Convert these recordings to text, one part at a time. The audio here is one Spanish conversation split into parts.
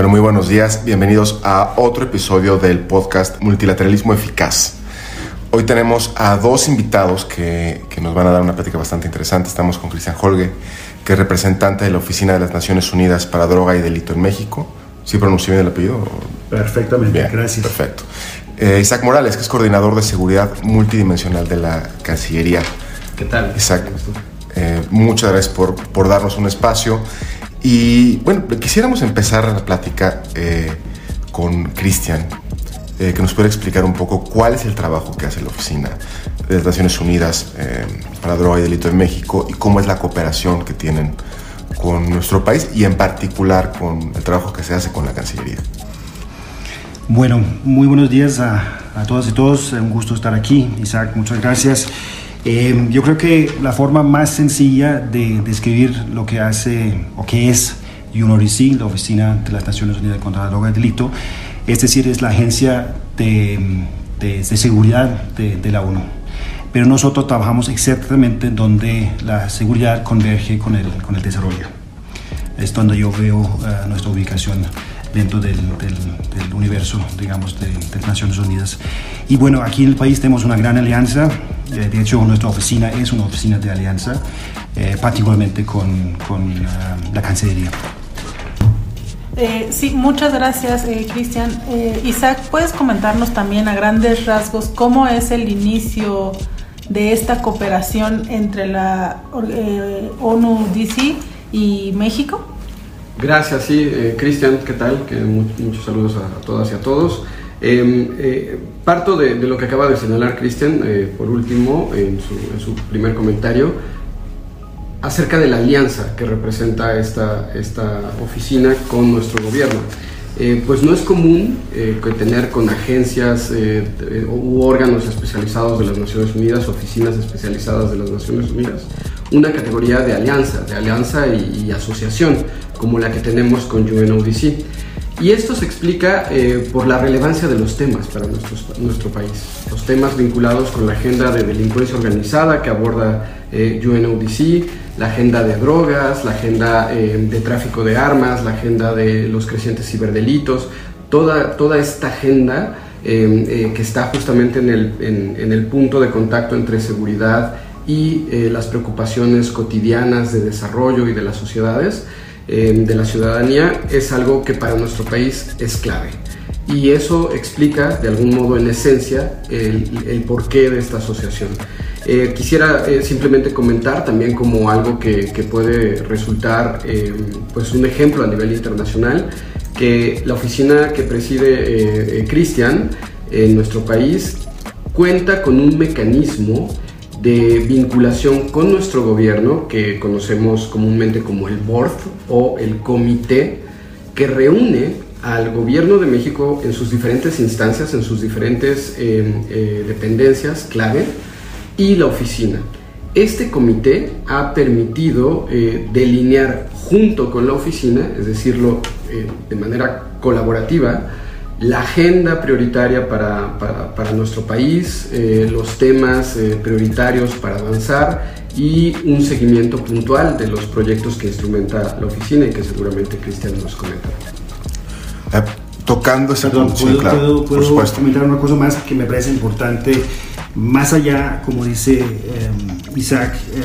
Bueno, muy buenos días. Bienvenidos a otro episodio del podcast Multilateralismo Eficaz. Hoy tenemos a dos invitados que, que nos van a dar una plática bastante interesante. Estamos con Cristian Holge, que es representante de la Oficina de las Naciones Unidas para Droga y Delito en México. ¿Sí pronuncio bien el apellido? Perfectamente, Bien, gracias. Perfecto. Eh, Isaac Morales, que es coordinador de seguridad multidimensional de la Cancillería. ¿Qué tal? Isaac, eh, muchas gracias por, por darnos un espacio. Y bueno, quisiéramos empezar la plática eh, con Cristian, eh, que nos pueda explicar un poco cuál es el trabajo que hace la Oficina de las Naciones Unidas eh, para Droga y Delito en México y cómo es la cooperación que tienen con nuestro país y en particular con el trabajo que se hace con la Cancillería. Bueno, muy buenos días a, a todas y todos. Un gusto estar aquí. Isaac, muchas gracias. Eh, yo creo que la forma más sencilla de describir lo que hace o que es UNODC, la Oficina de las Naciones Unidas contra la Droga y el Delito, es decir, es la agencia de, de- de seguridad de, de la ONU. Pero nosotros trabajamos exactamente donde la seguridad converge con el, con el desarrollo. Es donde yo veo eh, nuestra ubicación dentro del, del- del universo, digamos, de, de Naciones Unidas. Y bueno, aquí en el país tenemos una gran alianza. De hecho, nuestra oficina es una oficina de alianza, eh, particularmente con, con eh, la Cancillería. Eh, sí, muchas gracias, eh, Cristian. Eh, Isaac, ¿puedes comentarnos también a grandes rasgos cómo es el inicio de esta cooperación entre la eh, ONU-DC y México? Gracias, sí, eh, Cristian, ¿qué tal? Que mu- muchos saludos a, a todas y a todos. Eh, eh, parto de, lo que acaba de señalar Cristian, eh, por último, en su, primer comentario, acerca de la alianza que representa esta, esta oficina con nuestro gobierno. Eh, pues no es común tener con agencias eh, u órganos especializados de las Naciones Unidas, oficinas especializadas de las Naciones Unidas, una categoría de alianza, de alianza y, y asociación, como la que tenemos con UNODC. Y esto se explica eh, por la relevancia de los temas para nuestro país. Los temas vinculados con la agenda de delincuencia organizada que aborda eh, UNODC, la agenda de drogas, la agenda eh, de tráfico de armas, la agenda de los crecientes ciberdelitos, toda, toda esta agenda que está justamente en el, en- el punto de contacto entre seguridad y las preocupaciones cotidianas de desarrollo y de las sociedades de la ciudadanía es algo que para nuestro país es clave. Y eso explica de algún modo en esencia el, el porqué de esta asociación. Eh, quisiera eh, simplemente comentar también como algo que, puede resultar eh, pues un ejemplo a nivel internacional que la oficina que preside eh, eh, Cristian en nuestro país cuenta con un mecanismo de vinculación con nuestro gobierno que conocemos comúnmente como el board o el comité que reúne al gobierno de México en sus diferentes instancias, en sus diferentes eh, eh, dependencias clave y la oficina. Este comité ha permitido eh, delinear junto con la oficina, es decirlo de manera colaborativa, la agenda prioritaria para, para- para nuestro país, eh, los temas eh, prioritarios para avanzar y un seguimiento puntual de los proyectos que instrumenta la oficina y que seguramente Cristian nos comentará. Eh, tocando ese Perdón, punto, sí, ¿puedo, claro, puedo- por puedo supuesto. comentar una cosa más que me parece importante? Más allá, como dice eh, Isaac, eh,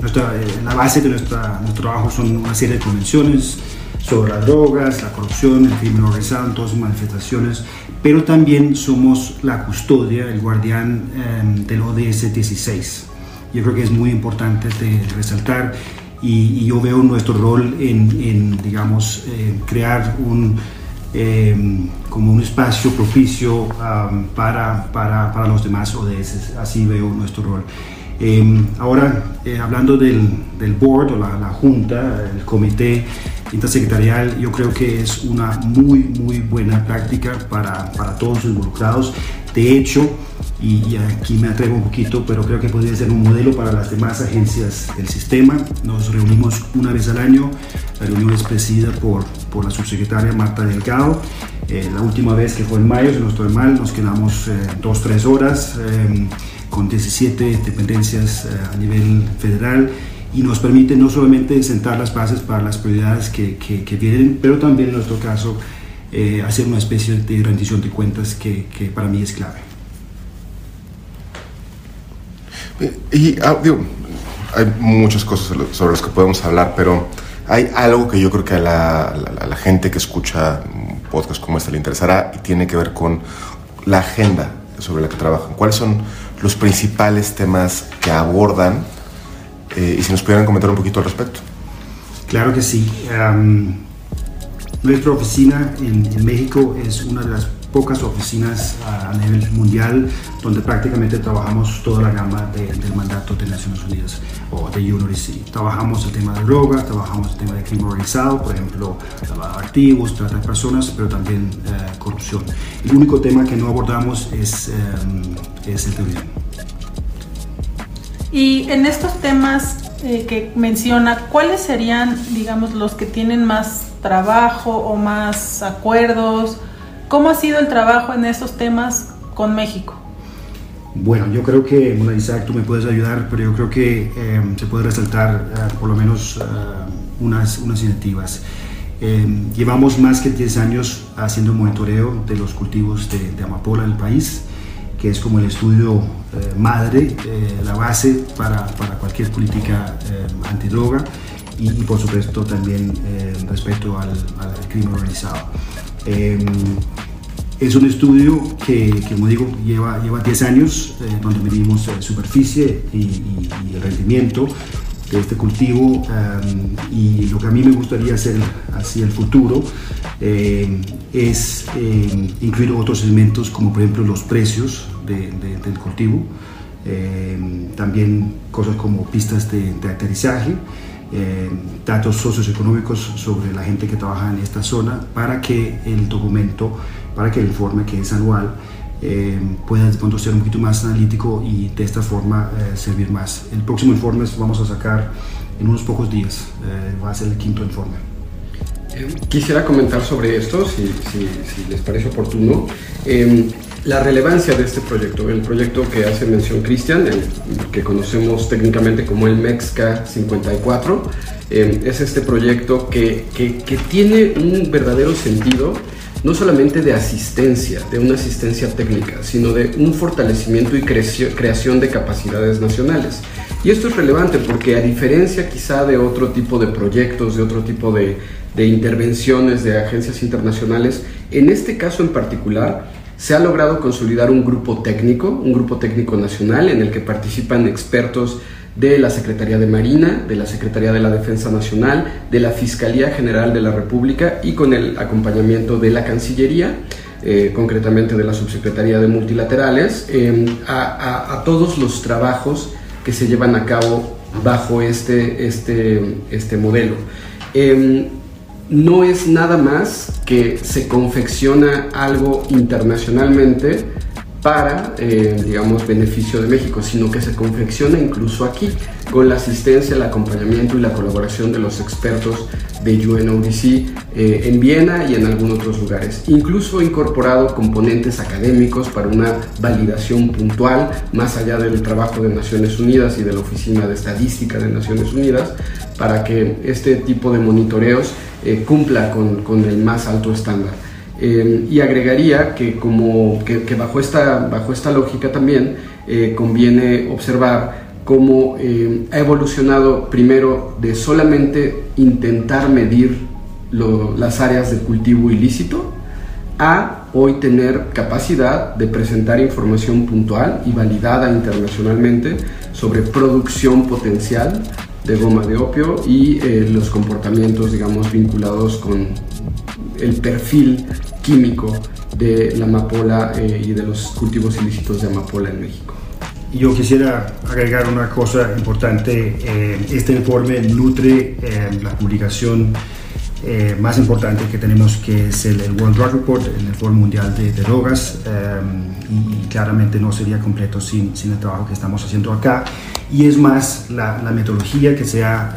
nuestra- eh, la base de nuestra, nuestro trabajo son una serie de convenciones sobre las drogas, la corrupción, el crimen organizado, todas sus manifestaciones, pero también somos la custodia, el guardián eh, del ODS 16. Yo creo que es muy importante de resaltar y, y yo veo nuestro rol en, en, digamos, eh, crear un, eh, como un espacio propicio um, para, para, para los demás ODS. Así veo nuestro rol. Em, ahora, eh, hablando del, del, board o la, la, junta, el comité intersecretarial, yo creo que es una muy, muy buena práctica para, para todos los involucrados. De hecho, y, aquí me atrevo un poquito, pero creo que podría ser un modelo para las demás agencias del sistema. Nos reunimos una vez al año, la reunión es presidida por, por la subsecretaria Marta Delgado. Eh, la última vez que fue en mayo, si no estoy mal, nos quedamos eh, dos, tres horas eh, con 17 dependencias a nivel federal y nos permite no solamente sentar las bases para las prioridades que, que, que vienen, pero también en nuestro caso hacer una especie de rendición de cuentas que, que para mí es clave. Y ah, digo, hay muchas cosas sobre las que podemos hablar, pero hay algo que yo creo que a la, a la, gente que escucha un podcast como este le interesará y tiene que ver con la agenda sobre la que trabajan. ¿Cuáles son los principales temas que abordan? Eh, y si nos pudieran comentar un poquito al respecto. Claro que sí. Nuestra oficina en, en México es una de las pocas oficinas a nivel mundial donde prácticamente trabajamos toda la gama de, del mandato de Naciones Unidas o de UNODC. Trabajamos el tema de drogas, trabajamos el tema de crimen organizado, por ejemplo, activos, trata de personas, pero también eh, corrupción. El único tema que no abordamos es, eh, es el terrorismo. Y en estos temas eh, que menciona, ¿cuáles serían, digamos, los que tienen más trabajo o más acuerdos? ¿Cómo ha sido el trabajo en estos temas con México? Bueno, yo creo que, bueno, Isaac, tú me puedes ayudar, pero yo creo que eh, se puede resaltar eh, por lo menos eh, unas, unas iniciativas. llevamos más que 10 años haciendo monitoreo de los cultivos de, de amapola en el país, que es como el estudio madre, la base para, para cualquier política antidroga y, y, por supuesto también respecto al, al crimen organizado. Eh, es un estudio que, que, como digo, lleva, lleva 10 años, eh, donde medimos eh, superficie y, y, y, el rendimiento de este cultivo. Um, y lo que a mí me gustaría hacer hacia el futuro eh, es eh, incluir otros elementos, como por ejemplo los precios de, de, del cultivo, también cosas como pistas de, de aterrizaje eh, datos socioeconómicos sobre la gente que trabaja en esta zona para que el documento, para que el informe que es anual eh, pueda de pronto ser un poquito más analítico y de esta forma eh, servir más. El próximo informe vamos a sacar en unos pocos días, eh, va a ser el quinto informe. Quisiera comentar sobre esto, si, les parece oportuno. Eh, la relevancia de este proyecto, el proyecto que hace mención Cristian, que conocemos técnicamente como el MEXCA 54, eh, es este proyecto que, que, que, tiene un verdadero sentido, no solamente de asistencia, de una asistencia técnica, sino de un fortalecimiento y creación de capacidades nacionales. Y esto es relevante porque a diferencia quizá de otro tipo de proyectos, de otro tipo de, de intervenciones de agencias internacionales, en este caso en particular, se ha logrado consolidar un grupo técnico, un grupo técnico nacional en el que participan expertos de la Secretaría de Marina, de la Secretaría de la Defensa Nacional, de la Fiscalía General de la República y con el acompañamiento de la Cancillería, eh, concretamente de la Subsecretaría de Multilaterales, eh, a, todos los trabajos que se llevan a cabo bajo este, este, este modelo. Eh, no es nada más que se confecciona algo internacionalmente para, eh, digamos, beneficio de México, sino que se confecciona incluso aquí, con la asistencia, el acompañamiento y la colaboración de los expertos de UNODC eh, en Viena y en algunos otros lugares. Incluso incorporado componentes académicos para una validación puntual, más allá del trabajo de Naciones Unidas y de la Oficina de Estadística de Naciones Unidas, para que este tipo de monitoreos eh, cumpla con, con el más alto estándar. Eh, y agregaría que, como, que, bajo, esta, bajo esta lógica también eh, conviene observar cómo ha evolucionado primero de solamente intentar medir las áreas de cultivo ilícito a hoy tener capacidad de presentar información puntual y validada internacionalmente sobre producción potencial de goma de opio y eh, los comportamientos, digamos, vinculados con el perfil químico de la amapola eh, y de los cultivos ilícitos de amapola en México. yo quisiera agregar una cosa importante. Eh, este informe nutre la publicación eh, más importante que tenemos, que es el, World Drug Report, el Informe Mundial de, Drogas, y, claramente no sería completo sin, sin, el trabajo que estamos haciendo acá. Y es más, la, la metodología que se ha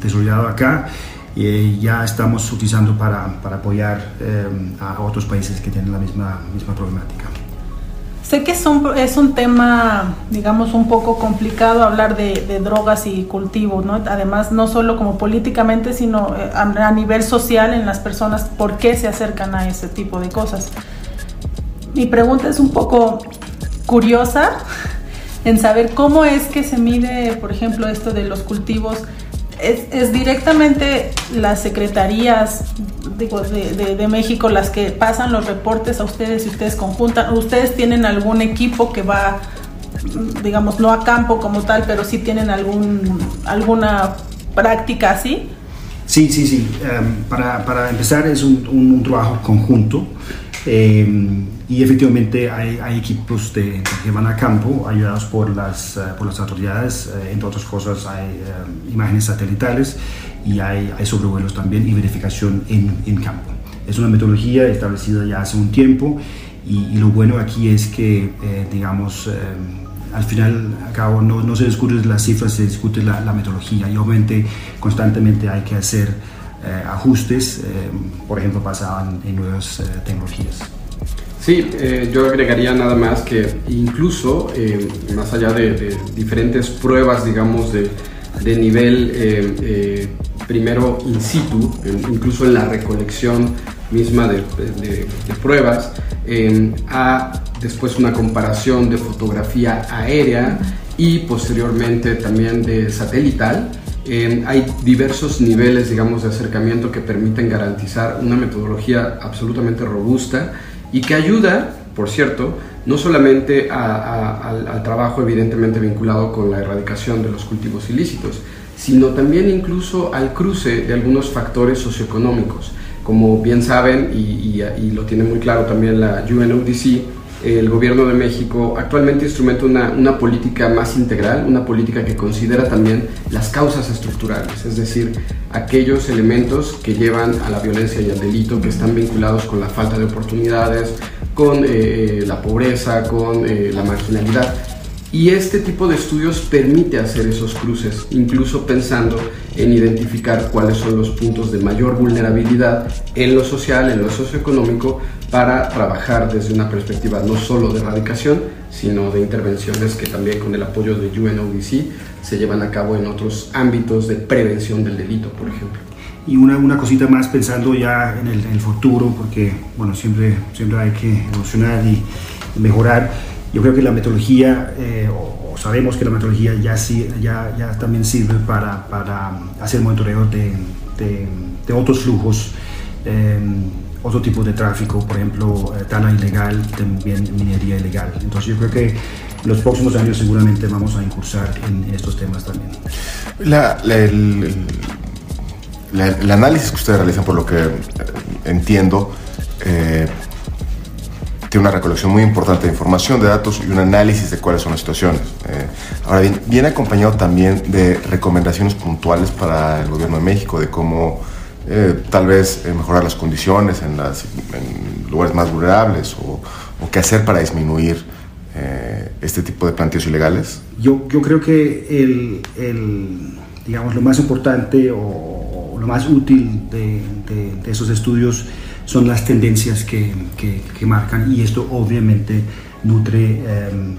desarrollado acá ya estamos utilizando para, para apoyar a otros países que tienen la misma, misma problemática. Sé que es un, tema, digamos, un poco complicado hablar de, drogas y cultivos, ¿no? Además, no solo como políticamente, sino eh, a, nivel social en las personas, por qué se acercan a ese tipo de cosas. Mi pregunta es un poco curiosa en saber cómo es que se mide, por ejemplo, esto de los cultivos es, directamente las secretarías de, México las que pasan los reportes a ustedes y ustedes conjuntan. ¿Ustedes tienen algún equipo que va, digamos, no a campo como tal, pero sí tienen algún, alguna práctica así? Sí, sí, sí. Em, para, empezar es un, trabajo conjunto. Em, y efectivamente hay, equipos de, que van a campo ayudados por las, eh, por las autoridades, eh, entre otras cosas hay eh, imágenes satelitales y hay, hay, sobrevuelos también y verificación en, en, campo. Es una metodología establecida ya hace un tiempo y, lo bueno aquí es que, digamos, al final a cabo no, no, se discuten las cifras, se discute la, la, metodología y obviamente constantemente hay que hacer ajustes, por ejemplo, basados en nuevas tecnologías. Sí, eh, yo agregaría nada más que incluso, eh, más allá de, diferentes pruebas, digamos, de, nivel eh, primero in situ, incluso en la recolección misma de, pruebas, a después una comparación de fotografía aérea y posteriormente también de satelital, hay diversos niveles, digamos, de acercamiento que permiten garantizar una metodología absolutamente robusta y que ayuda, por cierto, no solamente al, trabajo evidentemente vinculado con la erradicación de los cultivos ilícitos, sino también incluso al cruce de algunos factores socioeconómicos. Como bien saben, y, y lo tiene muy claro también la UNODC, el gobierno de México actualmente instrumenta una, una, política más integral, una política que considera también las causas estructurales, es decir, aquellos elementos que llevan a la violencia y al delito, que están vinculados con la falta de oportunidades, con eh, eh, la pobreza, con eh, la marginalidad. Y este tipo de estudios permite hacer esos cruces, incluso pensando en identificar cuáles son los puntos de mayor vulnerabilidad en lo social, en lo socioeconómico, para trabajar desde una perspectiva no solo de erradicación, sino de intervenciones que también con el apoyo de UNODC se llevan a cabo en otros ámbitos de prevención del delito, por ejemplo. Y una, una cosita más pensando ya en el, futuro, porque bueno, siempre, siempre hay que evolucionar y mejorar yo creo que la metodología, eh, o, sabemos que la metodología ya, ya, ya también sirve para, para hacer monitoreo de, de, otros flujos, eh, otro tipo de tráfico, por ejemplo, eh, tala ilegal, también minería ilegal. Entonces yo creo que los próximos años seguramente vamos a incursar en, estos temas también. La, el, el, análisis que ustedes realizan, por lo que entiendo, tiene una recolección muy importante de información, de datos y un análisis de cuáles son las situaciones. Eh, ahora bien, viene acompañado también de recomendaciones puntuales para el gobierno de México de cómo eh, tal vez eh, mejorar las condiciones en, lugares más vulnerables o, qué hacer para disminuir este tipo de planteos ilegales. Yo, creo que el, digamos, lo más importante o, lo más útil de, esos estudios son las tendencias que, marcan y esto obviamente nutre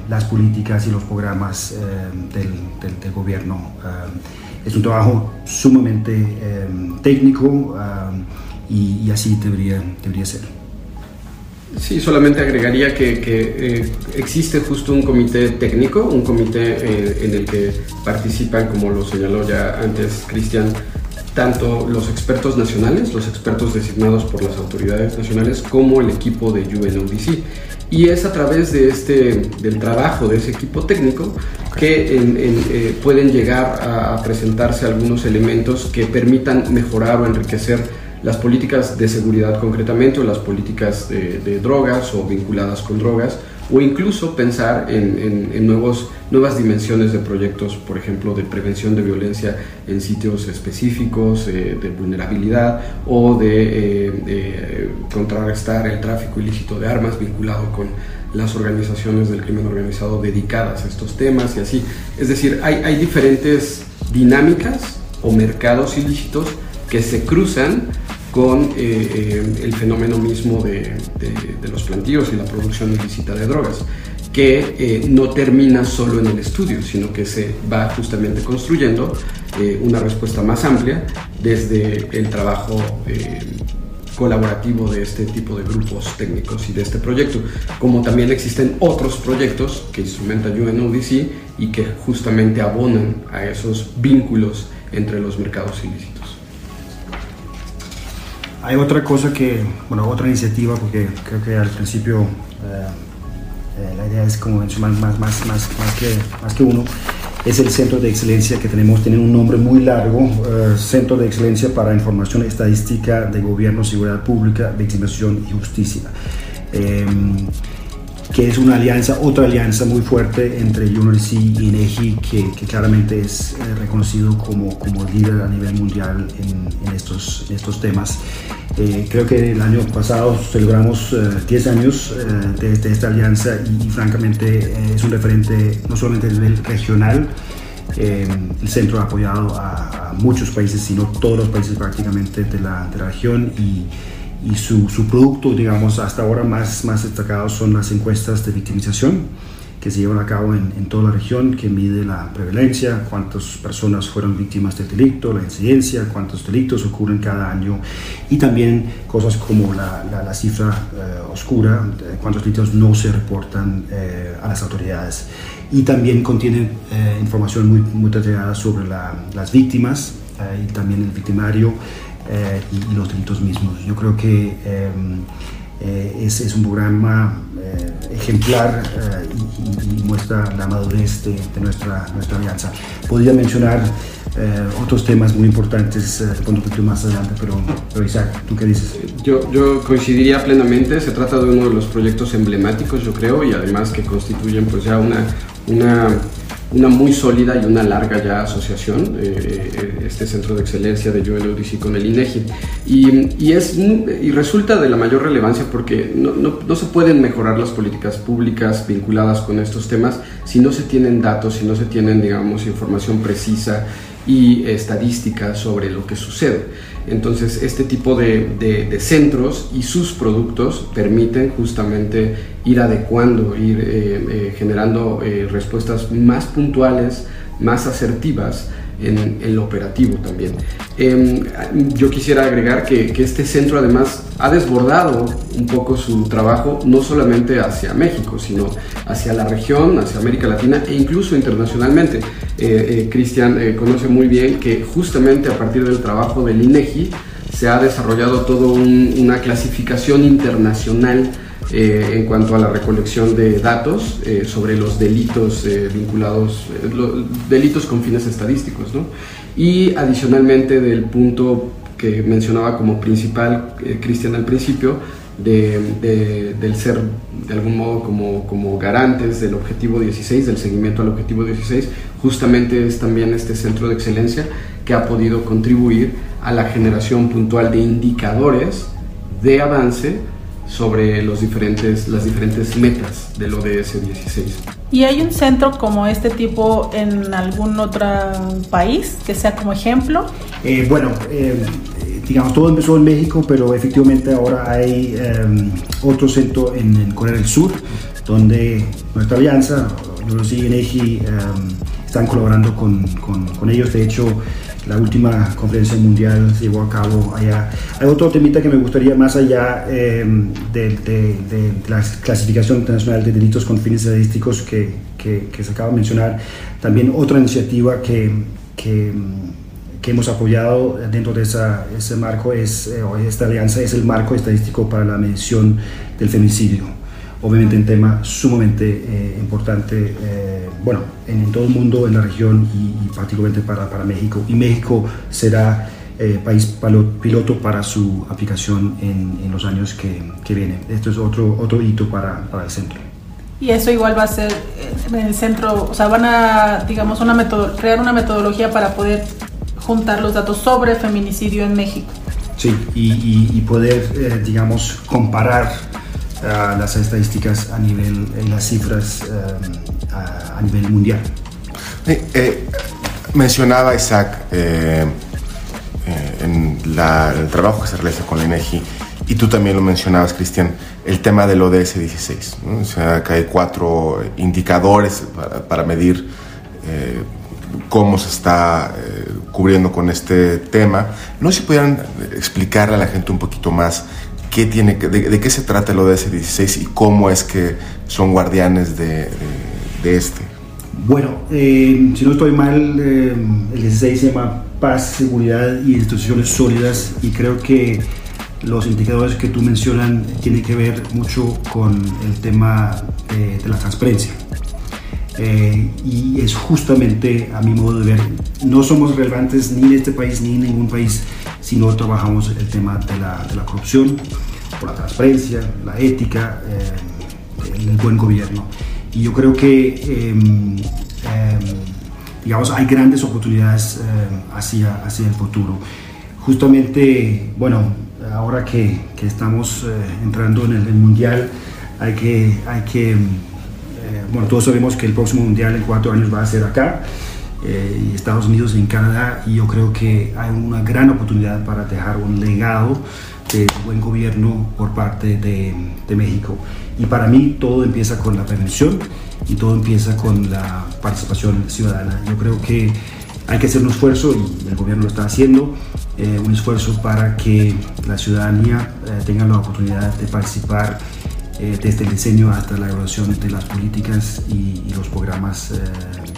las políticas y los programas del, gobierno. Es un trabajo sumamente técnico y, y, así debería, debería ser. Sí, solamente agregaría que, que eh, existe justo un comité técnico, un comité eh, en el que participan, como lo señaló ya antes Cristian, tanto los expertos nacionales, los expertos designados por las autoridades nacionales, como el equipo de UNODC. Y es a través de este, del trabajo de ese equipo técnico que eh, pueden llegar a, presentarse algunos elementos que permitan mejorar o enriquecer las políticas de seguridad concretamente o las políticas de, drogas o vinculadas con drogas o incluso pensar en, nuevos, nuevas dimensiones de proyectos, por ejemplo, de prevención de violencia en sitios específicos, eh, de vulnerabilidad o de contrarrestar el tráfico ilícito de armas vinculado con las organizaciones del crimen organizado dedicadas a estos temas y así. Es decir, hay, hay diferentes dinámicas o mercados ilícitos que se cruzan con eh, eh, el fenómeno mismo de, los plantíos y la producción ilícita de drogas, que eh, no termina solo en el estudio, sino que se va justamente construyendo una respuesta más amplia desde el trabajo colaborativo de este tipo de grupos técnicos y de este proyecto, como también existen otros proyectos que instrumenta UNODC y que justamente abonan a esos vínculos entre los mercados ilícitos. Hay otra cosa que, bueno, otra iniciativa, porque creo que al principio eh, la idea es como mencionar más, más, más, más, que, más que uno, es el Centro de Excelencia que tenemos, tiene un nombre muy largo, eh, Centro de Excelencia para Información Estadística de Gobierno, Seguridad Pública, Victimización y Justicia. Em, que es una alianza, otra alianza muy fuerte entre UNRC y INEGI, que, que claramente es eh, reconocido como, como, líder a nivel mundial en, estos, estos temas. Eh, creo que el año pasado celebramos 10 eh, años de, esta alianza y, francamente es un referente no solamente a nivel regional, el centro ha apoyado a, a, muchos países, sino todos los países prácticamente de la, de la región y y su, su, producto, digamos, hasta ahora más, más destacado son las encuestas de victimización que se llevan a cabo en, en, toda la región, que mide la prevalencia, cuántas personas fueron víctimas del delito, la incidencia, cuántos delitos ocurren cada año y también cosas como la, la, cifra eh, oscura, cuántos delitos no se reportan eh, a las autoridades. Y también contiene eh, información muy, muy detallada sobre las víctimas y también el victimario eh, y, los delitos mismos. Yo creo que em, eh, es, es, un programa eh, ejemplar y, muestra la madurez de, nuestra, nuestra alianza. Podría mencionar otros temas muy importantes un poquito más adelante, pero, pero, Isaac, ¿tú qué dices? Yo, yo coincidiría plenamente, se trata de uno de los proyectos emblemáticos, yo creo, y además que constituyen pues ya una, una una muy sólida y una larga ya asociación, eh, eh, este centro de excelencia de UNODC con el INEGI. Y, y, es, y resulta de la mayor relevancia porque no, no, no, se pueden mejorar las políticas públicas vinculadas con estos temas si no se tienen datos, si no se tienen, digamos, información precisa y estadística sobre lo que sucede. Entonces, este tipo de, centros y sus productos permiten justamente ir adecuando, ir eh, eh, generando eh, respuestas más puntuales, más asertivas en, lo operativo también. Em, yo quisiera agregar que, este centro además ha desbordado un poco su trabajo no solamente hacia México, sino hacia la región, hacia América Latina e incluso internacionalmente. Eh, eh, Cristian eh, conoce muy bien que justamente a partir del trabajo del INEGI se ha desarrollado toda una clasificación internacional eh, en cuanto a la recolección de datos eh, sobre los delitos eh, vinculados, delitos con fines estadísticos. ¿no? Y adicionalmente del punto que mencionaba como principal Cristian al principio, de, del ser de algún modo como, como garantes del objetivo 16, del seguimiento al objetivo 16, justamente es también este centro de excelencia que ha podido contribuir a la generación puntual de indicadores de avance sobre los diferentes, las diferentes metas del ODS 16. ¿Y hay un centro como este tipo en algún otro país que sea como ejemplo? Eh, bueno, eh, digamos, todo empezó en México, pero efectivamente ahora hay em, otro centro en, Corea del Sur, donde nuestra alianza, Eurosig y ENEGI, em, están colaborando con, con, con ellos. De hecho, la última conferencia mundial se llevó a cabo allá. Hay otro temita que me gustaría más allá em, de, la clasificación internacional de delitos con fines estadísticos que, que, se acaba de mencionar. También otra iniciativa que, que, que hemos apoyado dentro de esa, ese marco es, eh, esta alianza es el marco estadístico para la medición del femicidio obviamente un tema sumamente eh, importante, eh, bueno, en, todo el mundo, en la región y, particularmente para, para, México. Y México será eh, país piloto para su aplicación en, en los años que, que, vienen. Esto es otro, otro hito para, para el centro. y eso igual va a ser en el centro, o sea, van a, digamos, una metodo crear una metodología para poder juntar los datos sobre feminicidio en México. Sí, y, poder, eh, digamos, comparar uh, las estadísticas a nivel, en las cifras uh, a, a, nivel mundial. Eh, mencionaba Isaac eh, en la, el trabajo que se realiza con la INEGI y tú también lo mencionabas, Cristian, el tema del ODS 16. ¿no? O sea, que hay cuatro indicadores para, para medir eh, cómo se está eh, cubriendo con este tema. No sé si pudieran explicarle a la gente un poquito más qué tiene, de, de qué se trata el ODS 16 y cómo es que son guardianes de, de, de este. Bueno, eh, si no estoy mal, eh, el 16 se llama Paz, Seguridad y Instituciones Sólidas y creo que los indicadores que tú mencionas tienen que ver mucho con el tema de, de la transparencia. Eh, y es justamente, a mi modo de ver, no somos relevantes ni en este país ni en ningún país si no trabajamos el tema de la, de la corrupción, por la transparencia, la ética, eh, el buen gobierno. Y yo creo que, eh, digamos, hay grandes oportunidades hacia, hacia el futuro. Justamente, bueno, ahora que, que estamos entrando en el, el, mundial, hay que, hay que bueno, todos sabemos que el próximo mundial en cuatro años va a ser acá, eh, Estados Unidos en Canadá, y yo creo que hay una gran oportunidad para dejar un legado de buen gobierno por parte de, de, México. Y para mí todo empieza con la prevención y todo empieza con la participación ciudadana. Yo creo que hay que hacer un esfuerzo, y el gobierno lo está haciendo, eh, un esfuerzo para que la ciudadanía eh, tenga la oportunidad de participar eh, desde el diseño hasta la evaluación de las políticas y, y los programas eh,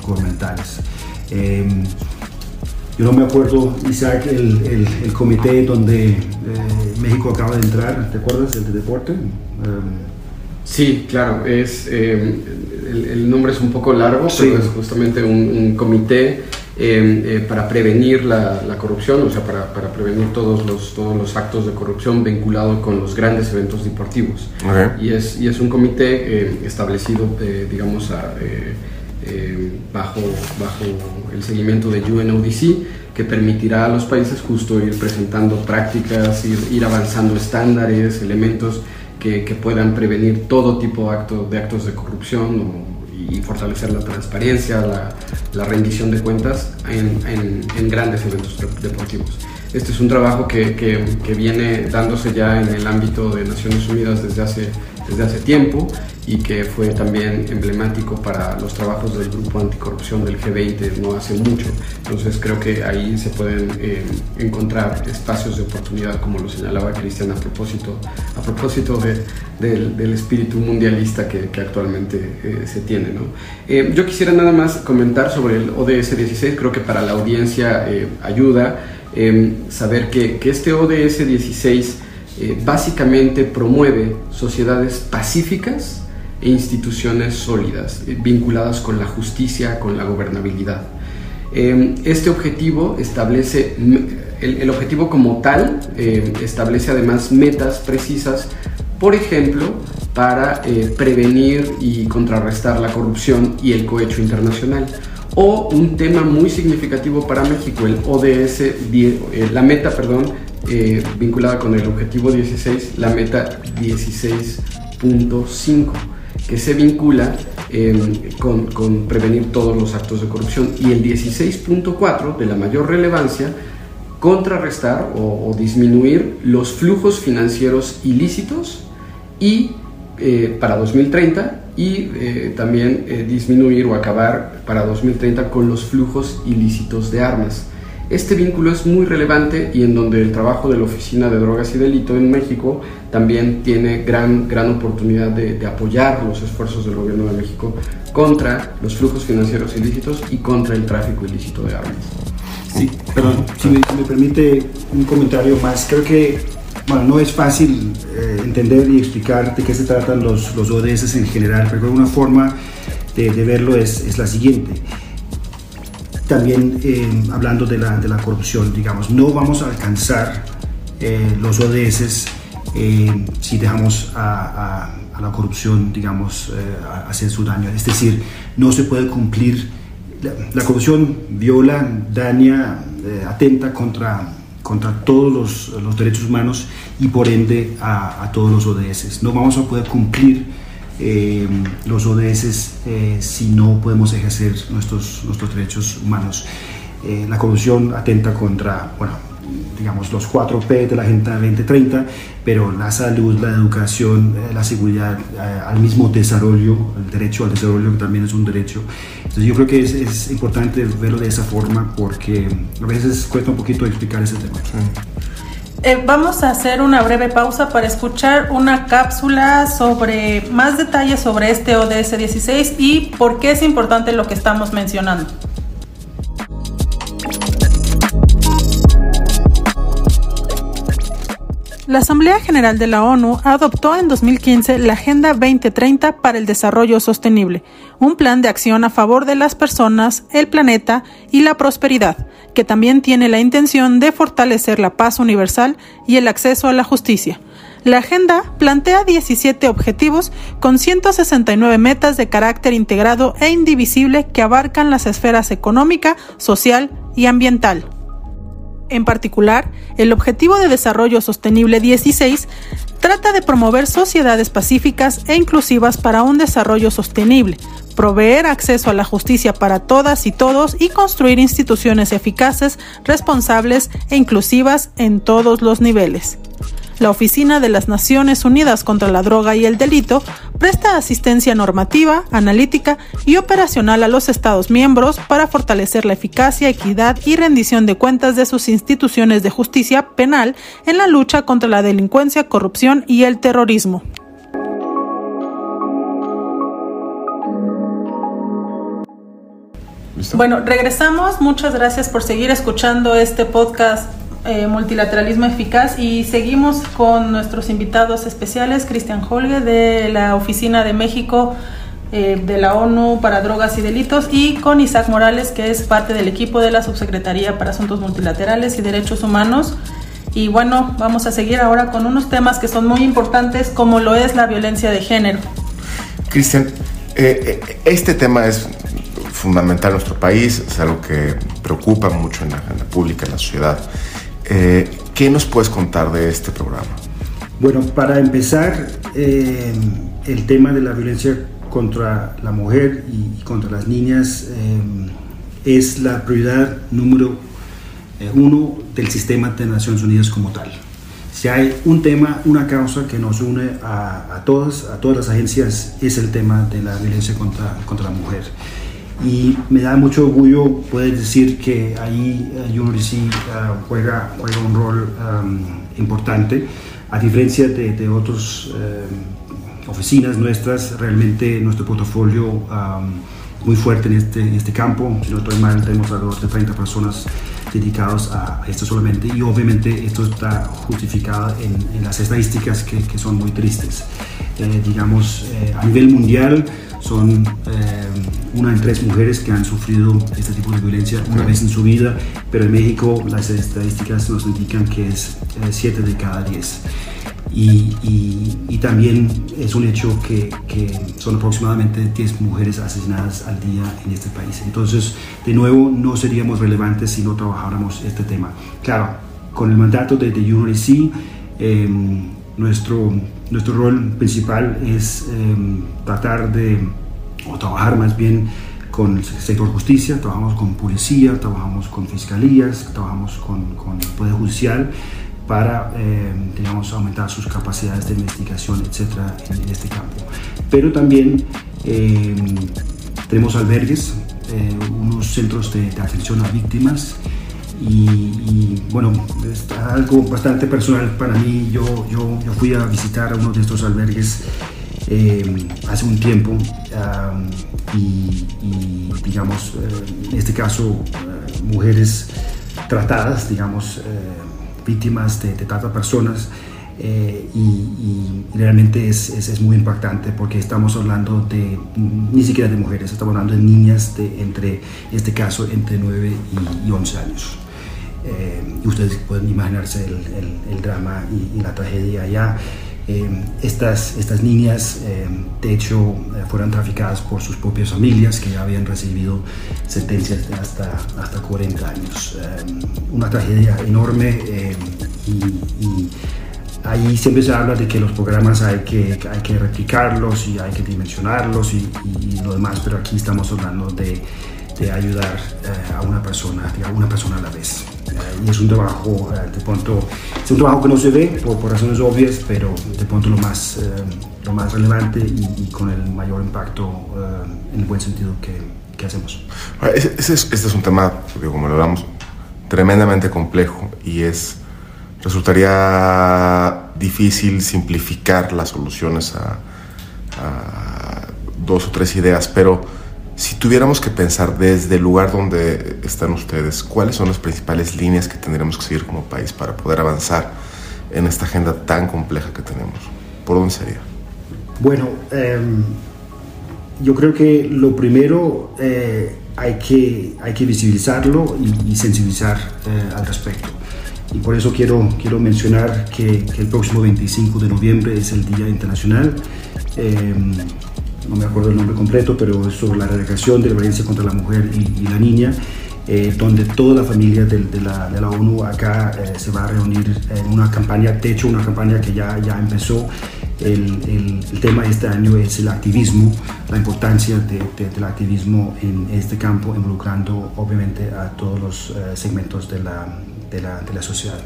gubernamentales. Eh, yo no me acuerdo, Isaac, el, el, el comité donde México acaba de entrar, ¿te acuerdas? El de deporte. Sí, claro, es, el, el, nombre es un poco largo, sí. pero es justamente un, un comité eh, eh, para prevenir la, la, corrupción, o sea, para, para, prevenir todos los, todos los actos de corrupción vinculados con los grandes eventos deportivos. Okay. Y, es, y es un comité eh, establecido, digamos, a, bajo, bajo el seguimiento de UNODC, que permitirá a los países justo ir presentando prácticas, ir, ir avanzando estándares, elementos que, que, puedan prevenir todo tipo de, acto, de actos de corrupción y fortalecer la transparencia, la, la rendición de cuentas en, en, en, grandes eventos deportivos. Este es un trabajo que, que, que, viene dándose ya en el ámbito de Naciones Unidas desde hace, desde hace tiempo y que fue también emblemático para los trabajos del Grupo Anticorrupción del G20 no hace mucho. Entonces creo que ahí se pueden eh, encontrar espacios de oportunidad, como lo señalaba Cristian a propósito, a propósito de, de, del espíritu mundialista que, que actualmente eh, se tiene. ¿no? Eh, yo quisiera nada más comentar sobre el ODS 16, creo que para la audiencia eh, ayuda saber que, que este ODS 16 básicamente promueve sociedades pacíficas, e instituciones sólidas, eh, vinculadas con la justicia, con la gobernabilidad. Eh, este objetivo establece, el, el objetivo como tal, eh, establece además metas precisas, por ejemplo, para eh, prevenir y contrarrestar la corrupción y el cohecho internacional. O un tema muy significativo para México, el ODS, eh, la meta, perdón, eh, vinculada con el objetivo 16, la meta 16.5 que se vincula eh, con, prevenir todos los actos de corrupción. Y el 16.4, de la mayor relevancia, contrarrestar o, disminuir los flujos financieros ilícitos y eh, para 2030 y eh, también disminuir o acabar para 2030 con los flujos ilícitos de armas. Este vínculo es muy relevante y en donde el trabajo de la Oficina de Drogas y Delito en México también tiene gran, gran oportunidad de, de, apoyar los esfuerzos del gobierno de México contra los flujos financieros ilícitos y contra el tráfico ilícito de armas. Sí, perdón, si me, me permite un comentario más, creo que bueno, no es fácil eh, entender y explicar de qué se tratan los, los ODS en general, pero una forma de, de verlo es, es la siguiente también eh, hablando de la, de la, corrupción, digamos, no vamos a alcanzar eh, los ODS eh, si dejamos a, a, la corrupción, digamos, eh, hacia su daño. Es decir, no se puede cumplir, la, corrupción viola, daña, eh, atenta contra, contra todos los, los, derechos humanos y por ende a, a, todos los ODS. No vamos a poder cumplir eh, los ODS si no podemos ejercer nuestros, nuestros derechos humanos. la corrupción atenta contra, bueno, digamos, los 4P de la Agenda 2030, pero la salud, la educación, eh, la seguridad, eh, al mismo desarrollo, el derecho al desarrollo que también es un derecho. Entonces yo creo que es, es importante verlo de esa forma porque a veces cuesta un poquito explicar ese tema. Eh, vamos a hacer una breve pausa para escuchar una cápsula sobre más detalles sobre este ODS 16 y por qué es importante lo que estamos mencionando. La Asamblea General de la ONU adoptó en 2015 la Agenda 2030 para el Desarrollo Sostenible, un plan de acción a favor de las personas, el planeta y la prosperidad, que también tiene la intención de fortalecer la paz universal y el acceso a la justicia. La agenda plantea 17 objetivos con 169 metas de carácter integrado e indivisible que abarcan las esferas económica, social y ambiental. En particular, el Objetivo de Desarrollo Sostenible 16 trata de promover sociedades pacíficas e inclusivas para un desarrollo sostenible, proveer acceso a la justicia para todas y todos y construir instituciones eficaces, responsables e inclusivas en todos los niveles. La Oficina de las Naciones Unidas contra la Droga y el Delito presta asistencia normativa, analítica y operacional a los Estados miembros para fortalecer la eficacia, equidad y rendición de cuentas de sus instituciones de justicia penal en la lucha contra la delincuencia, corrupción y el terrorismo. Bueno, regresamos. Muchas gracias por seguir escuchando este podcast eh, multilateralismo eficaz y seguimos con nuestros invitados especiales, Cristian Holge de la Oficina de México eh, de la ONU para Drogas y Delitos y con Isaac Morales, que es parte del equipo de la Subsecretaría para Asuntos Multilaterales y Derechos Humanos. Y bueno, vamos a seguir ahora con unos temas que son muy importantes, como lo es la violencia de género. Cristian, eh, este tema es fundamental en nuestro país, es algo que preocupa mucho en la agenda pública, en la sociedad. Eh, ¿Qué nos puedes contar de este programa? Bueno, para empezar, eh, el tema de la violencia contra la mujer y contra las niñas eh, es la prioridad número uno del sistema de Naciones Unidas como tal. Si hay un tema, una causa que nos une a, todas, a todas las agencias, es el tema de la violencia contra, contra la mujer y me da mucho orgullo poder decir que ahí uh, UNRC juega, juega un rol um, importante, a diferencia de, de otras um, oficinas nuestras, realmente nuestro portafolio um, muy fuerte en este, en este campo, si no estoy mal, tenemos alrededor de 30 personas dedicados a esto solamente. Y obviamente esto está justificado en, en las estadísticas que, que, son muy tristes. Eh, digamos, eh, a nivel mundial, son eh, una en tres mujeres que han sufrido este tipo de violencia una vez en su vida, pero en México las estadísticas nos indican que es 7 eh, de cada 10. Y, y, también es un hecho que, que, son aproximadamente 10 mujeres asesinadas al día en este país. Entonces, de nuevo, no seríamos relevantes si no trabajáramos este tema. Claro, con el mandato de, de UNRC, eh, nuestro, nuestro rol principal es em, tratar de, o trabajar más bien con el sector justicia, trabajamos con policía, trabajamos con fiscalías, trabajamos con, con el Poder Judicial para, em, digamos, aumentar sus capacidades de investigación, etcétera, en, este campo. Pero también em, tenemos albergues, eh, unos centros de, de atención a víctimas, y, bueno, es algo bastante personal para mí. Yo, yo, yo, fui a visitar uno de estos albergues eh, hace un tiempo y, digamos, eh, en este caso, eh, mujeres tratadas, digamos, víctimas de, de tantas personas. y, y, realmente es, es, es, muy impactante porque estamos hablando de ni siquiera de mujeres, estamos hablando de niñas de entre, en este caso, entre 9 y 11 años. Eh, ustedes pueden imaginarse el, el, drama y, la tragedia allá. estas, estas niñas, de hecho, fueron traficadas por sus propias familias que ya habían recibido sentencias de hasta, hasta 40 años. una tragedia enorme y ahí siempre se habla de que los programas hay que, hay que replicarlos y hay que dimensionarlos y, lo demás, pero aquí estamos hablando de, de ayudar eh, a una persona, a una persona a la vez. Eh, y es un trabajo, eh, de pronto, es un trabajo que no se ve por, por razones obvias, pero de pronto lo más, lo más relevante y, con el mayor impacto en el buen sentido que, que hacemos. Este es, este es un tema, como lo hablamos, tremendamente complejo y es resultaría difícil simplificar las soluciones a, dos o tres ideas, pero si tuviéramos que pensar desde el lugar donde están ustedes, ¿cuáles son las principales líneas que tendríamos que seguir como país para poder avanzar en esta agenda tan compleja que tenemos? ¿Por dónde sería? Bueno, em, yo creo que lo primero eh, hay, que, hay que visibilizarlo y, sensibilizar eh, al respecto. Y por eso quiero, quiero mencionar que, el próximo 25 de noviembre es el Día Internacional. Eh, no me acuerdo el nombre completo, pero es sobre la erradicación de la violencia contra la mujer y, la niña, eh, donde toda la familia de, de, la, de la, ONU acá eh, se va a reunir en una campaña, de hecho una campaña que ya, ya empezó. El, el, tema de este año es el activismo, la importancia del activismo en este campo, involucrando obviamente a todos los segmentos de la, de la, de la sociedad.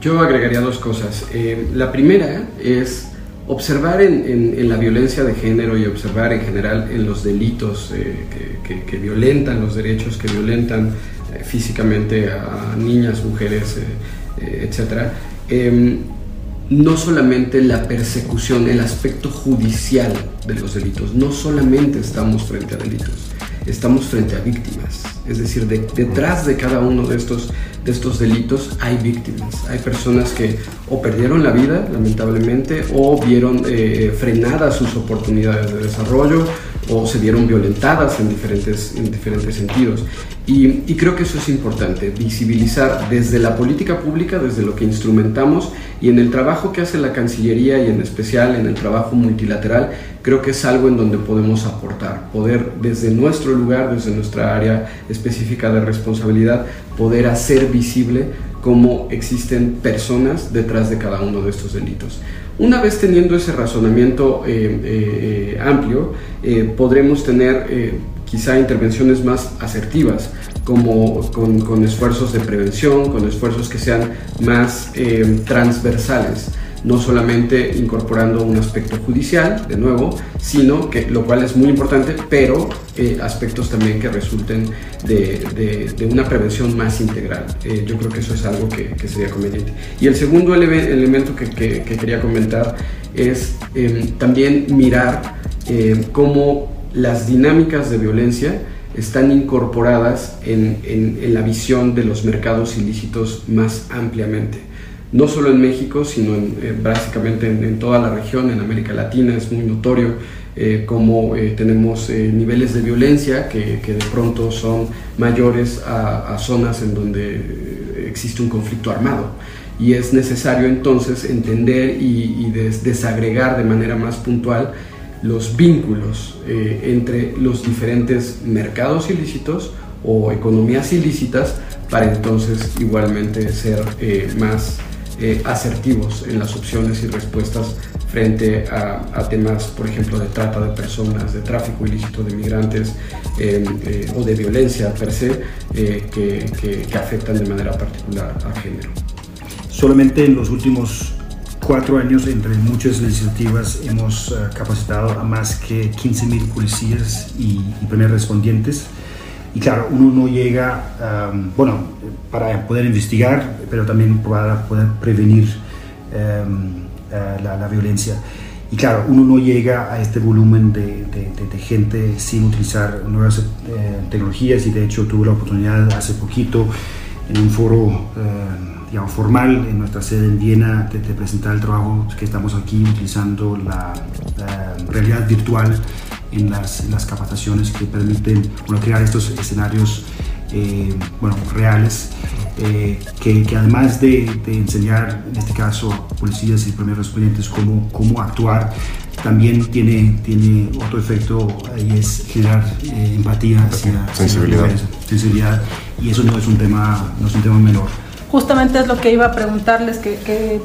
Yo agregaría dos cosas. Eh, la primera es observar en, en, la violencia de género y observar en general en los delitos eh, que, violentan los derechos, que violentan eh, físicamente a niñas, mujeres, etc. Em, no solamente la persecución, el aspecto judicial de los delitos, no solamente estamos frente a delitos, estamos frente a víctimas. Es decir, detrás de cada uno de estos, de estos delitos hay víctimas. Hay personas que o perdieron la vida, lamentablemente, o vieron eh, frenadas sus oportunidades de desarrollo, o se vieron violentadas en diferentes, en diferentes sentidos. Y, y, creo que eso es importante, visibilizar desde la política pública, desde lo que instrumentamos y en el trabajo que hace la Cancillería y en especial en el trabajo multilateral, creo que es algo en donde podemos aportar, poder desde nuestro lugar, desde nuestra área específica de responsabilidad, poder hacer visible cómo existen personas detrás de cada uno de estos delitos. Una vez teniendo ese razonamiento eh, eh, eh, amplio, podremos tener quizá intervenciones más asertivas, como con, esfuerzos de prevención, con esfuerzos que sean más transversales no solamente incorporando un aspecto judicial, de nuevo, sino que, lo cual es muy importante, pero eh, aspectos también que resulten de, una prevención más integral. Eh, yo creo que eso es algo que, sería conveniente. Y el segundo elemento que, quería comentar es em, también mirar em, cómo las dinámicas de violencia están incorporadas en, en la visión de los mercados ilícitos más ampliamente no solo en México, sino en, básicamente en, toda la región, en América Latina, es muy notorio eh, cómo eh, tenemos eh, niveles de violencia que, de pronto son mayores a, zonas en donde existe un conflicto armado. Y es necesario entonces entender y, desagregar de manera más puntual los vínculos entre los diferentes mercados ilícitos o economías ilícitas para entonces igualmente ser más eh, asertivos en las opciones y respuestas frente a, temas, por ejemplo, de trata de personas, de tráfico ilícito de migrantes em, eh, o de violencia per se, eh, que, que, afectan de manera particular al género. Solamente en los últimos cuatro años, entre muchas iniciativas, hemos capacitado a más que 15.000 policías y, y primeros respondientes y claro, uno no llega, bueno, para poder investigar, pero también para poder prevenir em, eh, la, violencia. Y claro, uno no llega a este volumen de, de, gente sin utilizar nuevas eh, tecnologías y de hecho tuve la oportunidad hace poquito en un foro eh, digamos, formal en nuestra sede en Viena de, presentar el trabajo que estamos aquí utilizando la realidad virtual en las, las capacitaciones que permiten crear estos escenarios eh, bueno, reales eh, que, que, además de, de, enseñar, en este caso, policías y primeros respondientes cómo, cómo actuar, también tiene, tiene otro efecto y es generar eh, empatía hacia, sensibilidad. Hacia sensibilidad. Y eso no es un tema, no es un tema menor. Justamente es lo que iba a preguntarles, que, que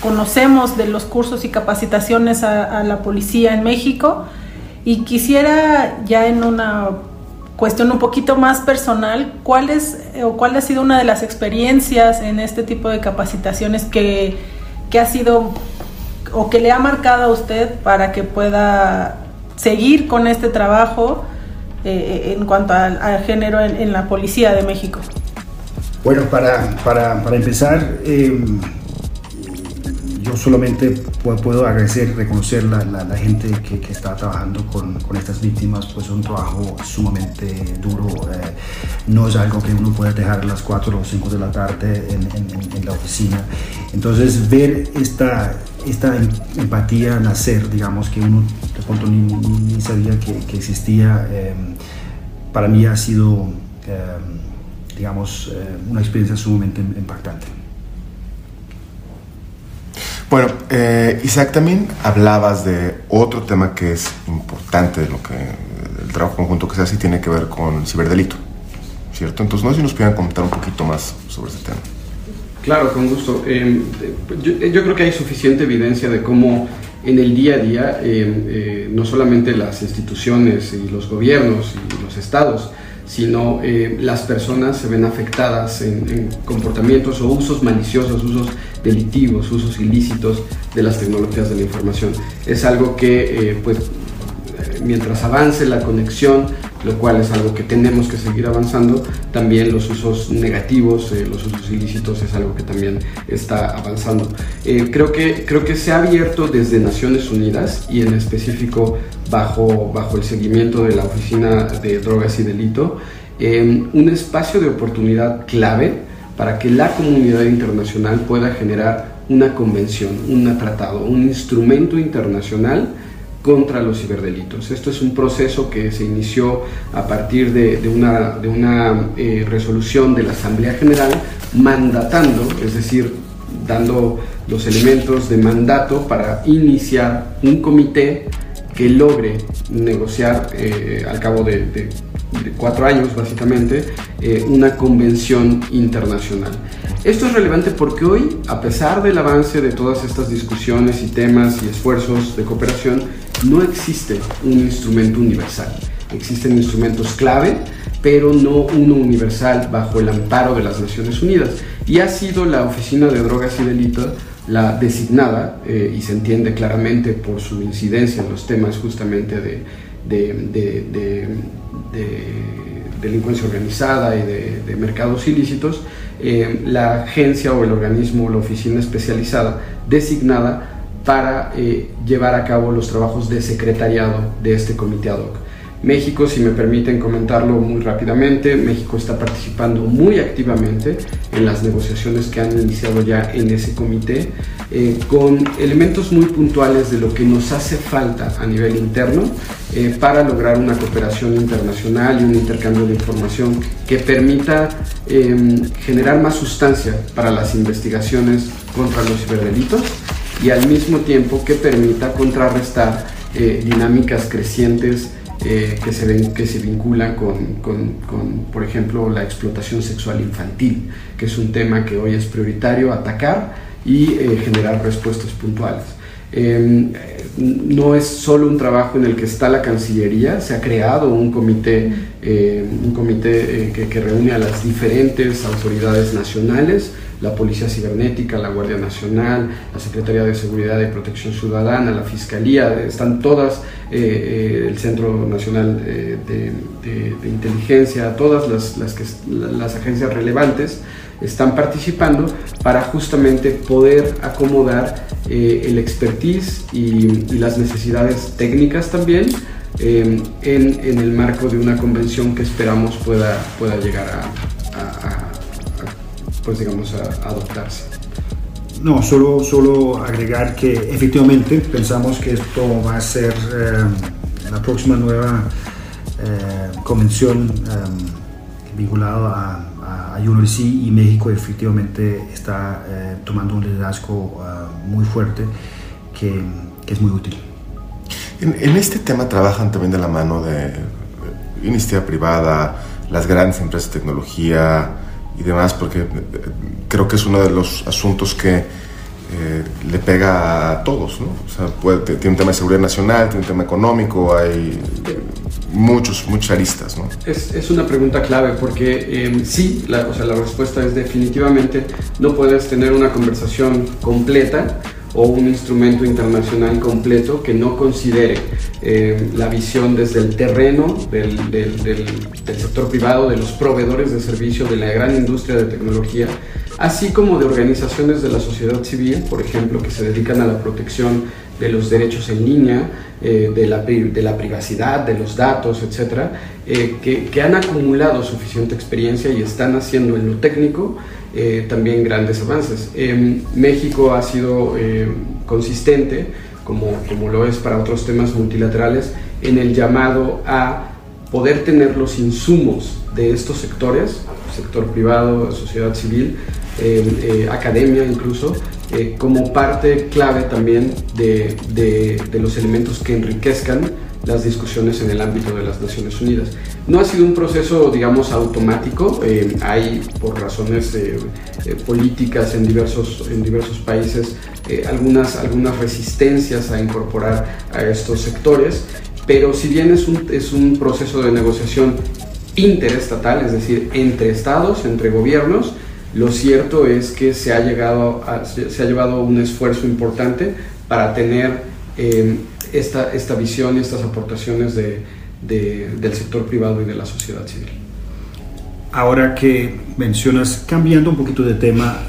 conocemos de los cursos y capacitaciones a, a la policía en México y quisiera ya en una cuestión un poquito más personal, ¿cuál, es, o ¿cuál ha sido una de las experiencias en este tipo de capacitaciones que, que ha sido o que le ha marcado a usted para que pueda seguir con este trabajo eh, en cuanto al, género en, la Policía de México? Bueno, para, para, para empezar, eh, yo solamente puedo agradecer, reconocer la, la, gente que, está trabajando con, estas víctimas, pues es un trabajo sumamente duro. Eh, no es algo que uno puede dejar a las 4 o 5 de la tarde en, la oficina. Entonces, ver esta, em, empatía nacer, digamos, que uno de pronto ni, sabía que, existía, eh, para mí ha sido, eh, digamos, eh, una experiencia sumamente impactante. Bueno, eh, Isaac, también hablabas de otro tema que es importante de lo que el trabajo conjunto que se hace y tiene que ver con ciberdelito, ¿cierto? Entonces, no sé si nos pudieran comentar un poquito más sobre ese tema. Claro, con gusto. Eh, yo, yo, creo que hay suficiente evidencia de cómo en el día a día eh, eh, no solamente las instituciones y los gobiernos y los estados, sino eh, las personas se ven afectadas en, en, comportamientos o usos maliciosos, usos delictivos, usos ilícitos de las tecnologías de la información. Es algo que, eh, pues, mientras avance la conexión, lo cual es algo que tenemos que seguir avanzando, también los usos negativos, eh, los usos ilícitos es algo que también está avanzando. Eh, creo, que, creo que se ha abierto desde Naciones Unidas y en específico bajo, bajo el seguimiento de la Oficina de Drogas y Delito, eh, un espacio de oportunidad clave para que la comunidad internacional pueda generar una convención, un tratado, un instrumento internacional contra los ciberdelitos. Esto es un proceso que se inició a partir de, una, eh, resolución de la Asamblea General mandatando, es decir, dando los elementos de mandato para iniciar un comité que logre negociar eh, al cabo de, cuatro años básicamente eh, una convención internacional. Esto es relevante porque hoy, a pesar del avance de todas estas discusiones y temas y esfuerzos de cooperación, no existe un instrumento universal. Existen instrumentos clave, pero no uno universal bajo el amparo de las Naciones Unidas. Y ha sido la Oficina de Drogas y Delitos la designada, eh, y se entiende claramente por su incidencia en los temas justamente de delincuencia organizada y de, mercados ilícitos, eh, la agencia o el organismo o la oficina especializada designada para eh, llevar a cabo los trabajos de secretariado de este comité ad hoc. México, si me permiten comentarlo muy rápidamente, México está participando muy activamente en las negociaciones que han iniciado ya en ese comité, eh, con elementos muy puntuales de lo que nos hace falta a nivel interno eh, para lograr una cooperación internacional y un intercambio de información que permita eh, generar más sustancia para las investigaciones contra los ciberdelitos y al mismo tiempo que permita contrarrestar eh, dinámicas crecientes eh, que, se ven, que se vinculan con, con, con, por ejemplo, la explotación sexual infantil, que es un tema que hoy es prioritario atacar y eh, generar respuestas puntuales. Eh, no es solo un trabajo en el que está la Cancillería, se ha creado un comité, eh, un comité que, que reúne a las diferentes autoridades nacionales, la Policía Cibernética, la Guardia Nacional, la Secretaría de Seguridad y Protección Ciudadana, la Fiscalía, están todas, eh, eh, el Centro Nacional eh, de, Inteligencia, todas las, las, agencias relevantes están participando para justamente poder acomodar el expertise y, las necesidades técnicas también en, en, el marco de una convención que esperamos pueda, pueda llegar a pues digamos a, adoptarse. No, solo, solo agregar que efectivamente pensamos que esto va a ser eh, la próxima nueva eh, convención eh, vinculada a, a UNRC y México efectivamente está tomando un liderazgo muy fuerte que, que, es muy útil. En, este tema trabajan también de la mano de iniciativa privada, las grandes empresas de tecnología y demás, porque creo que es uno de los asuntos que eh, le pega a todos, ¿no? O sea, puede, tiene un tema de seguridad nacional, tiene un tema económico, hay muchos, muchas aristas, ¿no? Es, es una pregunta clave porque em, sí, o sea, la respuesta es definitivamente no puedes tener una conversación completa o un instrumento internacional completo que no considere eh, la visión desde el terreno del, del, sector privado, de los proveedores de servicio, de la gran industria de tecnología, así como de organizaciones de la sociedad civil, por ejemplo, que se dedican a la protección de los derechos en línea, eh, de, la, de, la, privacidad, de los datos, etcétera, eh, que, que, han acumulado suficiente experiencia y están haciendo en lo técnico eh, también grandes avances. México ha sido consistente, como, como lo es para otros temas multilaterales, en el llamado a poder tener los insumos de estos sectores, sector privado, sociedad civil, academia incluso, eh, como parte clave también de, de, de, los elementos que enriquezcan las discusiones en el ámbito de las Naciones Unidas. No ha sido un proceso, digamos, automático, eh, hay por razones políticas en diversos, en diversos países algunas, algunas resistencias a incorporar a estos sectores, pero si bien es un, es un proceso de negociación interestatal, es decir, entre estados, entre gobiernos, lo cierto es que se ha, llegado a, se ha llevado un esfuerzo importante para tener eh, esta, esta visión y estas aportaciones de, de, del sector privado y de la sociedad civil. Ahora que mencionas, cambiando un poquito de tema,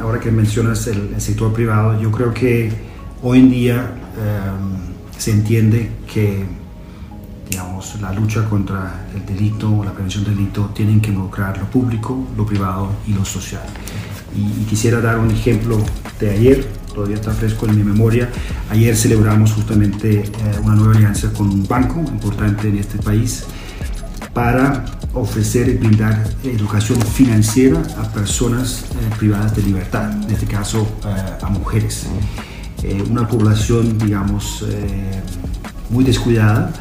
ahora que mencionas el, sector privado, yo creo que hoy en día eh, se entiende que digamos, la lucha contra el delito o la prevención del delito tienen que involucrar lo público, lo privado y lo social. Y, y, quisiera dar un ejemplo de ayer, todavía está fresco en mi memoria. Ayer celebramos justamente eh, una nueva alianza con un banco importante en este país para ofrecer y brindar educación financiera a personas eh, privadas de libertad, en este caso eh, a mujeres. Eh, una población, digamos, muy descuidada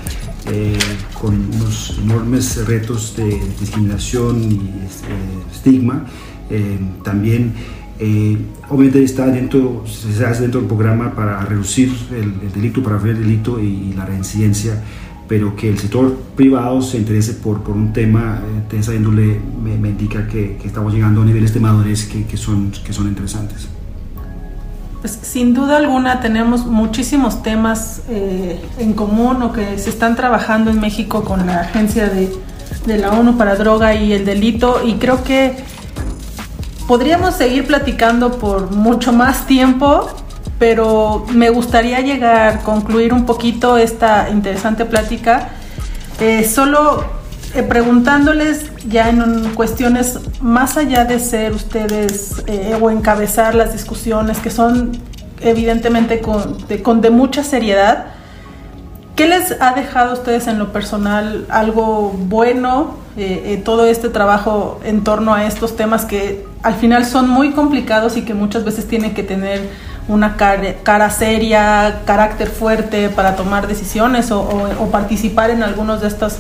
eh, con unos enormes retos de discriminación y eh, estigma. Eh, también, eh, obviamente, está dentro, se hace dentro del programa para reducir el, el delito, para ver el delito y, y, la reincidencia, pero que el sector privado se interese por, por un tema de esa índole me, me indica que, que, estamos llegando a niveles de madurez que, que, son, que son interesantes. Pues, sin duda alguna tenemos muchísimos temas eh, en común o que se están trabajando en México con la Agencia de, de, la ONU para Droga y el Delito y creo que podríamos seguir platicando por mucho más tiempo, pero me gustaría llegar, concluir un poquito esta interesante plática, eh, solo eh, preguntándoles ya en cuestiones más allá de ser ustedes eh, o encabezar las discusiones que son evidentemente con de, con de, mucha seriedad, ¿qué les ha dejado a ustedes en lo personal algo bueno eh, eh, todo este trabajo en torno a estos temas que al final son muy complicados y que muchas veces tienen que tener una cara, cara seria, carácter fuerte para tomar decisiones o, o, o participar en algunos de estos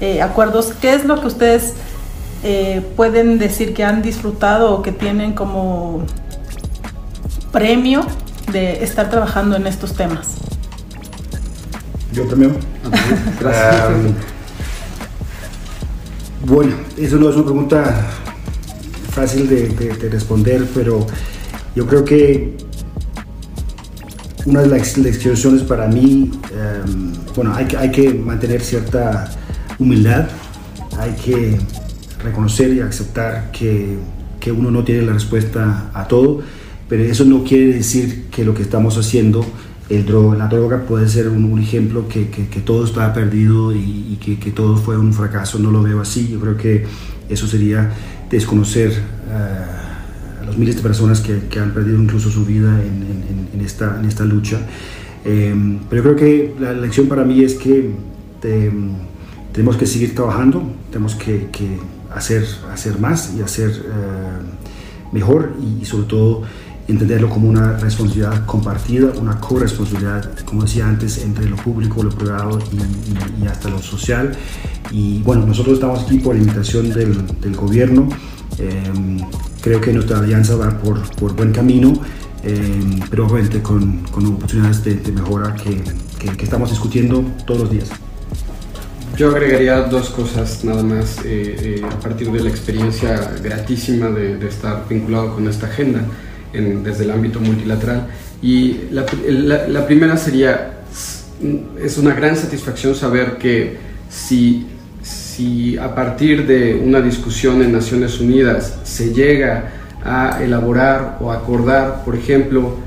eh, acuerdos. ¿Qué es lo que ustedes eh, pueden decir que han disfrutado o que tienen como premio de estar trabajando en estos temas? Yo también. Gracias. um, bueno, eso no es una pregunta fácil de, de, de, responder, pero yo creo que una de las lecciones para mí, um, bueno, hay, hay que mantener cierta humildad, hay que reconocer y aceptar que, que, uno no tiene la respuesta a todo, pero eso no quiere decir que lo que estamos haciendo, el droga, la droga puede ser un, un ejemplo que, que, que, todo está perdido y, y que, que, todo fue un fracaso, no lo veo así, yo creo que eso sería desconocer uh, a los miles de personas que, han perdido incluso su vida en, en, en esta, en esta lucha. Eh, pero yo creo que la lección para mí es que... Te, tenemos que seguir trabajando, tenemos que, hacer, hacer más y hacer eh, mejor y, sobre todo entenderlo como una responsabilidad compartida, una corresponsabilidad, como decía antes, entre lo público, lo privado y, hasta lo social. Y bueno, nosotros estamos aquí por invitación del, del gobierno. Eh, creo que nuestra alianza va por, buen camino, eh, pero obviamente con, oportunidades de, mejora que estamos discutiendo todos los días. Yo agregaría dos cosas nada más eh, eh, a partir de la experiencia gratísima de, de estar vinculado con esta agenda en, desde el ámbito multilateral. Y la, la, la, primera sería, es una gran satisfacción saber que si, si a partir de una discusión en Naciones Unidas se llega a elaborar o acordar, por ejemplo,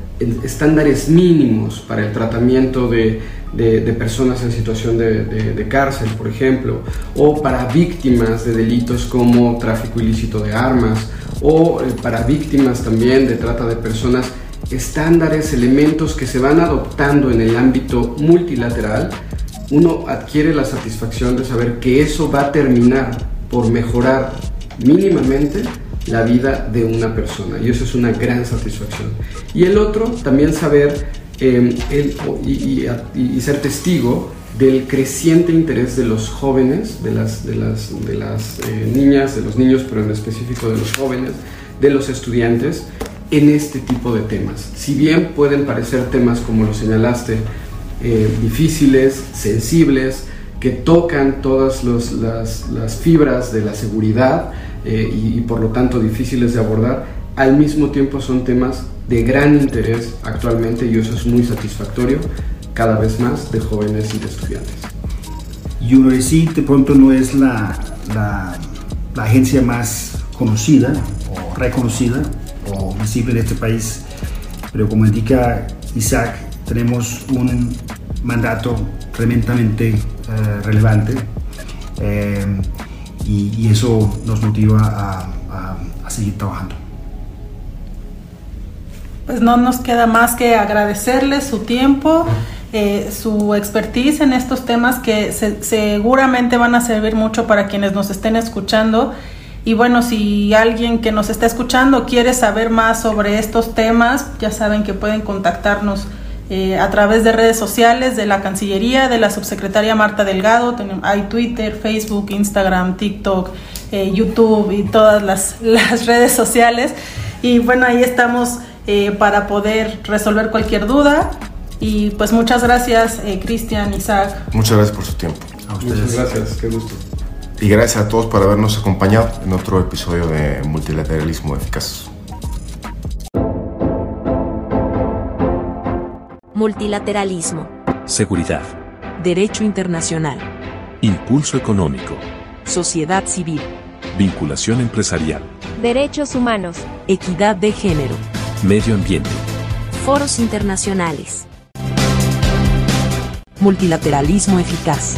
estándares mínimos para el tratamiento de de, personas en situación de, cárcel, por ejemplo, o para víctimas de delitos como tráfico ilícito de armas, o eh, para víctimas también de trata de personas, estándares, elementos que se van adoptando en el ámbito multilateral, uno adquiere la satisfacción de saber que eso va a terminar por mejorar mínimamente la vida de una persona y eso es una gran satisfacción. Y el otro, también saber eh, el, y, ser testigo del creciente interés de los jóvenes, de las, de las, de las eh, niñas, de los niños, pero en específico de los jóvenes, de los estudiantes, en este tipo de temas. Si bien pueden parecer temas, como lo señalaste, eh, difíciles, sensibles, que tocan todas las, las, fibras de la seguridad eh, y por lo tanto difíciles de abordar, al mismo tiempo son temas de gran interés actualmente y eso es muy satisfactorio cada vez más de jóvenes y de estudiantes. UNODC de pronto no es la, la, agencia más conocida o reconocida o visible en este país, pero como indica Isaac, tenemos un mandato tremendamente eh, relevante eh, y, eso nos motiva a, a seguir trabajando pues no nos queda más que agradecerles su tiempo, eh, su expertise en estos temas que se, seguramente van a servir mucho para quienes nos estén escuchando. Y bueno, si alguien que nos está escuchando quiere saber más sobre estos temas, ya saben que pueden contactarnos eh, a través de redes sociales de la Cancillería, de la subsecretaria Marta Delgado. Hay Twitter, Facebook, Instagram, TikTok, eh, YouTube y todas las, las redes sociales. Y bueno, ahí estamos eh, para poder resolver cualquier duda. Y pues muchas gracias, eh, Cristian, Isaac. Muchas gracias por su tiempo. A ustedes. Muchas gracias, qué gusto. Y gracias a todos por habernos acompañado en otro episodio de Multilateralismo Eficaz. Multilateralismo. Seguridad. Derecho internacional. Impulso económico. Sociedad civil. Vinculación empresarial. Derechos humanos. Equidad de género. Medio ambiente. Foros internacionales. Multilateralismo eficaz.